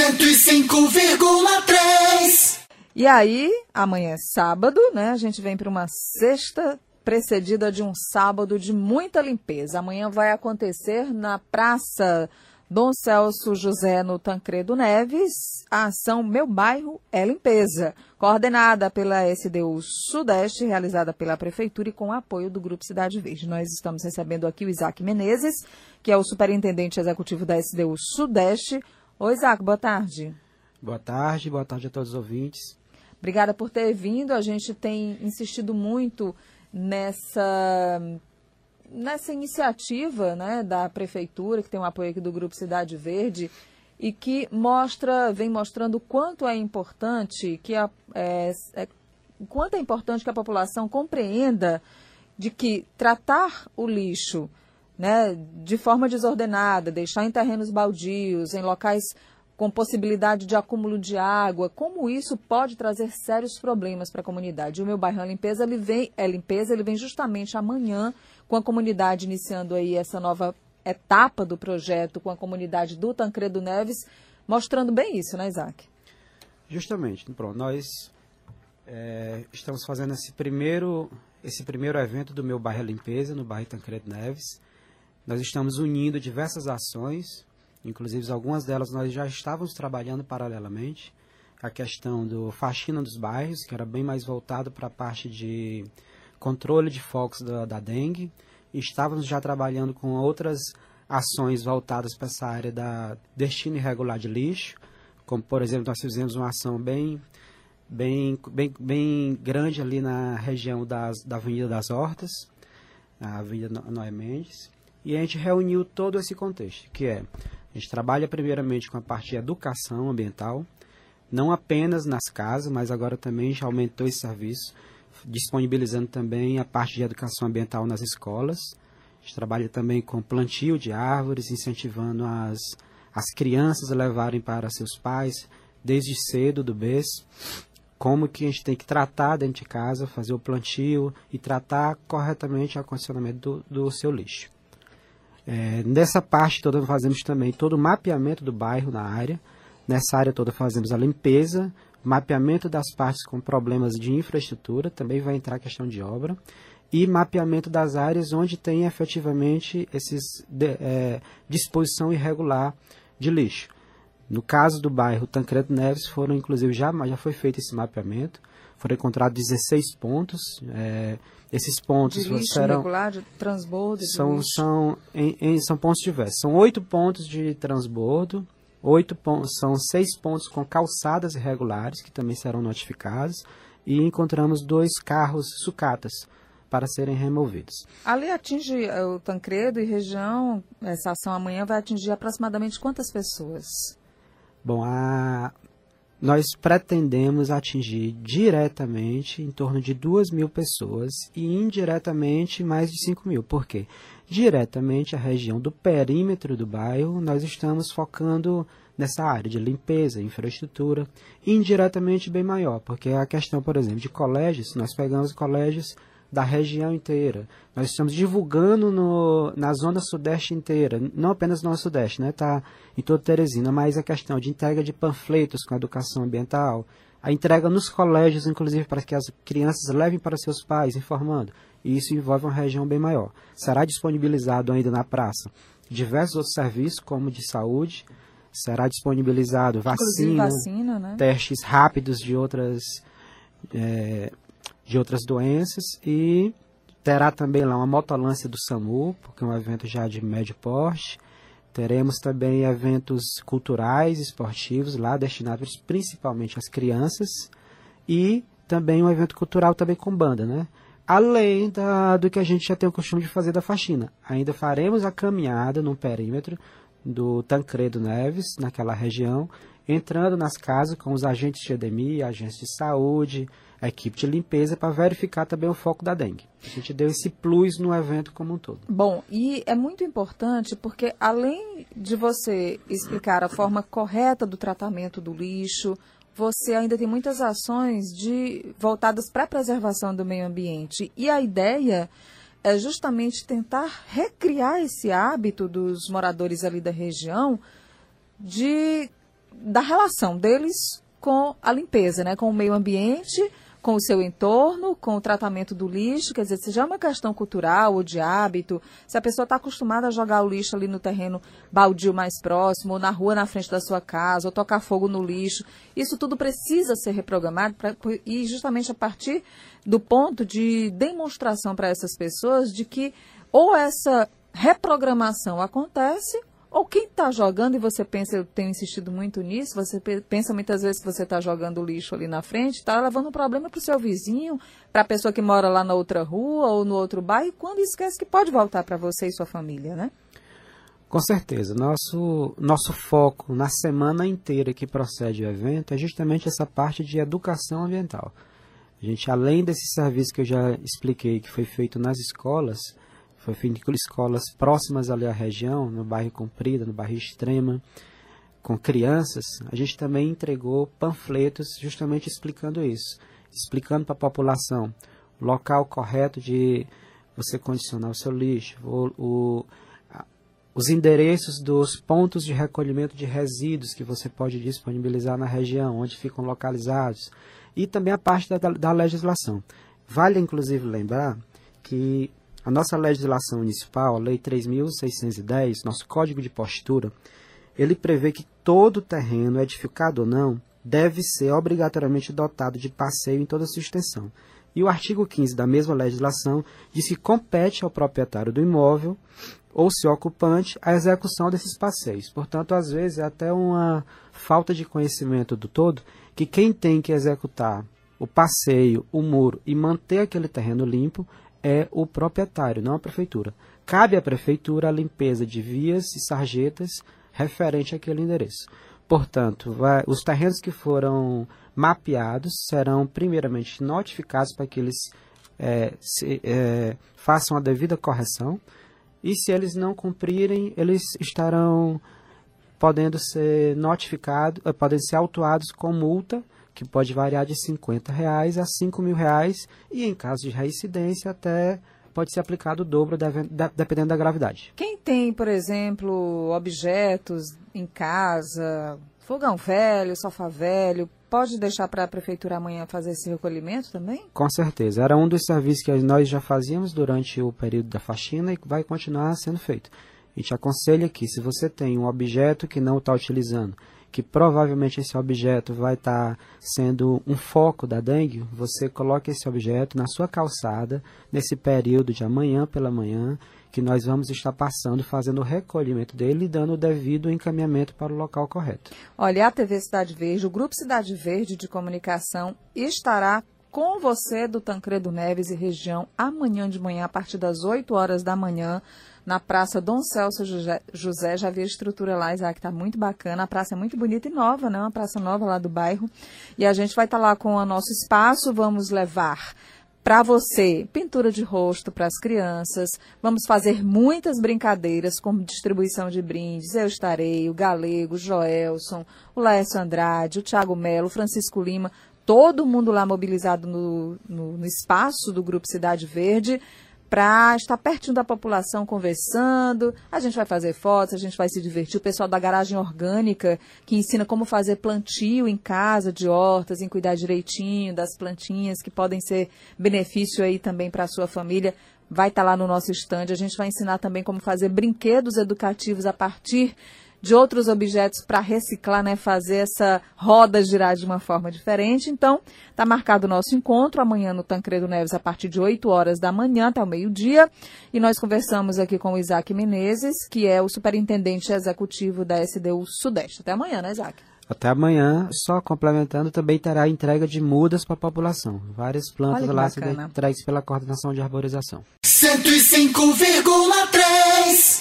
105,3. E aí, amanhã é sábado, né? A gente vem para uma sexta precedida de um sábado de muita limpeza. Amanhã vai acontecer na Praça Dom Celso José no Tancredo Neves, a ação Meu Bairro é Limpeza, coordenada pela SDU Sudeste, realizada pela Prefeitura e com apoio do Grupo Cidade Verde. Nós estamos recebendo aqui o Isaac Menezes, que é o superintendente executivo da SDU Sudeste. Oi, Isaac, boa tarde. Boa tarde, boa tarde a todos os ouvintes. Obrigada por ter vindo. A gente tem insistido muito nessa nessa iniciativa né, da prefeitura, que tem o um apoio aqui do Grupo Cidade Verde, e que mostra, vem mostrando o quanto é importante que a, é, é, quanto é importante que a população compreenda de que tratar o lixo né, de forma desordenada, deixar em terrenos baldios, em locais com possibilidade de acúmulo de água, como isso pode trazer sérios problemas para a comunidade. O meu bairro é limpeza, ele vem, é limpeza, ele vem justamente amanhã com a comunidade iniciando aí essa nova etapa do projeto com a comunidade do Tancredo Neves, mostrando bem isso, né, Isaac? Justamente. Pronto, nós é, estamos fazendo esse primeiro, esse primeiro evento do meu bairro Limpeza, no bairro Tancredo Neves. Nós estamos unindo diversas ações, inclusive algumas delas nós já estávamos trabalhando paralelamente. A questão do faxina dos bairros, que era bem mais voltado para a parte de controle de focos da, da dengue. Estávamos já trabalhando com outras ações voltadas para essa área da destino irregular de lixo, como por exemplo nós fizemos uma ação bem bem bem, bem grande ali na região das, da Avenida das Hortas, a Avenida Noé Mendes, e a gente reuniu todo esse contexto, que é a gente trabalha primeiramente com a parte de educação ambiental, não apenas nas casas, mas agora também a gente aumentou esse serviço disponibilizando também a parte de educação ambiental nas escolas. A gente trabalha também com plantio de árvores, incentivando as, as crianças a levarem para seus pais, desde cedo do berço, como que a gente tem que tratar dentro de casa, fazer o plantio e tratar corretamente o acondicionamento do, do seu lixo. É, nessa parte toda fazemos também todo o mapeamento do bairro na área. Nessa área toda fazemos a limpeza, mapeamento das partes com problemas de infraestrutura, também vai entrar a questão de obra, e mapeamento das áreas onde tem efetivamente esses de, é, disposição irregular de lixo. No caso do bairro Tancredo Neves, foram inclusive já, já foi feito esse mapeamento, foram encontrados 16 pontos. É, esses pontos de lixo serão irregular, de transbordo, de são lixo. são em, em, são pontos diversos. São oito pontos de transbordo, Oito pontos, são seis pontos com calçadas irregulares, que também serão notificados, e encontramos dois carros sucatas para serem removidos. Ali atinge eh, o Tancredo e região, essa ação amanhã vai atingir aproximadamente quantas pessoas? Bom, a, nós pretendemos atingir diretamente em torno de 2 mil pessoas e indiretamente mais de 5 mil. Por quê? Diretamente a região do perímetro do bairro, nós estamos focando nessa área de limpeza, infraestrutura, indiretamente bem maior, porque a questão, por exemplo, de colégios, nós pegamos colégios da região inteira. Nós estamos divulgando no, na zona sudeste inteira, não apenas no sudeste, né? Tá em toda Teresina, mas a questão de entrega de panfletos com educação ambiental, a entrega nos colégios, inclusive, para que as crianças levem para seus pais, informando. E isso envolve uma região bem maior. Será disponibilizado ainda na praça diversos outros serviços, como de saúde, será disponibilizado vacina, vacina né? testes rápidos de outras é, de outras doenças e terá também lá uma motolância do SAMU, porque é um evento já de médio porte. Teremos também eventos culturais, esportivos lá destinados principalmente às crianças e também um evento cultural também com banda, né? Além da, do que a gente já tem o costume de fazer da faxina. Ainda faremos a caminhada no perímetro do Tancredo Neves, naquela região, entrando nas casas com os agentes de edemia, agentes de saúde, a equipe de limpeza para verificar também o foco da dengue. A gente deu esse plus no evento como um todo. Bom, e é muito importante porque além de você explicar a forma correta do tratamento do lixo, você ainda tem muitas ações de voltadas para a preservação do meio ambiente. E a ideia é justamente tentar recriar esse hábito dos moradores ali da região de da relação deles com a limpeza, né? com o meio ambiente, com o seu entorno, com o tratamento do lixo, quer dizer, se já é uma questão cultural ou de hábito, se a pessoa está acostumada a jogar o lixo ali no terreno baldio mais próximo, ou na rua na frente da sua casa, ou tocar fogo no lixo, isso tudo precisa ser reprogramado pra, e justamente a partir do ponto de demonstração para essas pessoas de que ou essa reprogramação acontece ou quem está jogando, e você pensa, eu tenho insistido muito nisso, você pensa muitas vezes que você está jogando lixo ali na frente, está levando um problema para o seu vizinho, para a pessoa que mora lá na outra rua ou no outro bairro, quando esquece que pode voltar para você e sua família, né? Com certeza. Nosso, nosso foco na semana inteira que procede o evento é justamente essa parte de educação ambiental. A gente, além desse serviço que eu já expliquei, que foi feito nas escolas, foi feito em escolas próximas ali à região, no bairro Comprida, no bairro Extrema, com crianças. A gente também entregou panfletos justamente explicando isso, explicando para a população o local correto de você condicionar o seu lixo, o, o, os endereços dos pontos de recolhimento de resíduos que você pode disponibilizar na região, onde ficam localizados, e também a parte da, da legislação. Vale, inclusive, lembrar que a nossa legislação municipal, a Lei 3.610, nosso Código de Postura, ele prevê que todo terreno, edificado ou não, deve ser obrigatoriamente dotado de passeio em toda a sua extensão. E o artigo 15 da mesma legislação diz que compete ao proprietário do imóvel ou seu ocupante a execução desses passeios. Portanto, às vezes é até uma falta de conhecimento do todo que quem tem que executar o passeio, o muro e manter aquele terreno limpo é o proprietário, não a prefeitura. Cabe à prefeitura a limpeza de vias e sarjetas referente àquele endereço. Portanto, vai, os terrenos que foram mapeados serão primeiramente notificados para que eles é, se, é, façam a devida correção e se eles não cumprirem, eles estarão podendo ser notificados, eh, podem ser autuados com multa que pode variar de 50 reais a 5 mil reais e em caso de reincidência até pode ser aplicado o dobro dependendo da gravidade. Quem tem, por exemplo, objetos em casa, fogão velho, sofá velho, pode deixar para a prefeitura amanhã fazer esse recolhimento também? Com certeza. Era um dos serviços que nós já fazíamos durante o período da faxina e vai continuar sendo feito. A gente aconselha que se você tem um objeto que não está utilizando que provavelmente esse objeto vai estar tá sendo um foco da dengue, você coloca esse objeto na sua calçada nesse período de amanhã pela manhã, que nós vamos estar passando, fazendo o recolhimento dele e dando o devido encaminhamento para o local correto. Olha, a TV Cidade Verde, o Grupo Cidade Verde de Comunicação estará com você do Tancredo Neves e região amanhã de manhã, a partir das 8 horas da manhã, na Praça Dom Celso José. Já vi a estrutura lá, Isaac, está muito bacana. A praça é muito bonita e nova, né? Uma praça nova lá do bairro. E a gente vai estar tá lá com o nosso espaço. Vamos levar para você pintura de rosto para as crianças. Vamos fazer muitas brincadeiras como distribuição de brindes. Eu estarei, o Galego, o Joelson, o Laércio Andrade, o Thiago Melo, o Francisco Lima, todo mundo lá mobilizado no, no, no espaço do Grupo Cidade Verde para estar pertinho da população conversando. A gente vai fazer fotos, a gente vai se divertir. O pessoal da garagem orgânica, que ensina como fazer plantio em casa de hortas, em cuidar direitinho das plantinhas, que podem ser benefício aí também para a sua família. Vai estar tá lá no nosso estande. A gente vai ensinar também como fazer brinquedos educativos a partir de outros objetos para reciclar, né, fazer essa roda girar de uma forma diferente. Então, está marcado o nosso encontro amanhã no Tancredo Neves a partir de 8 horas da manhã até o meio-dia. E nós conversamos aqui com o Isaac Menezes, que é o superintendente executivo da SDU Sudeste. Até amanhã, né, Isaac? Até amanhã, só complementando, também terá entrega de mudas para a população. Várias plantas lá serão entregues pela coordenação de arborização. 105,3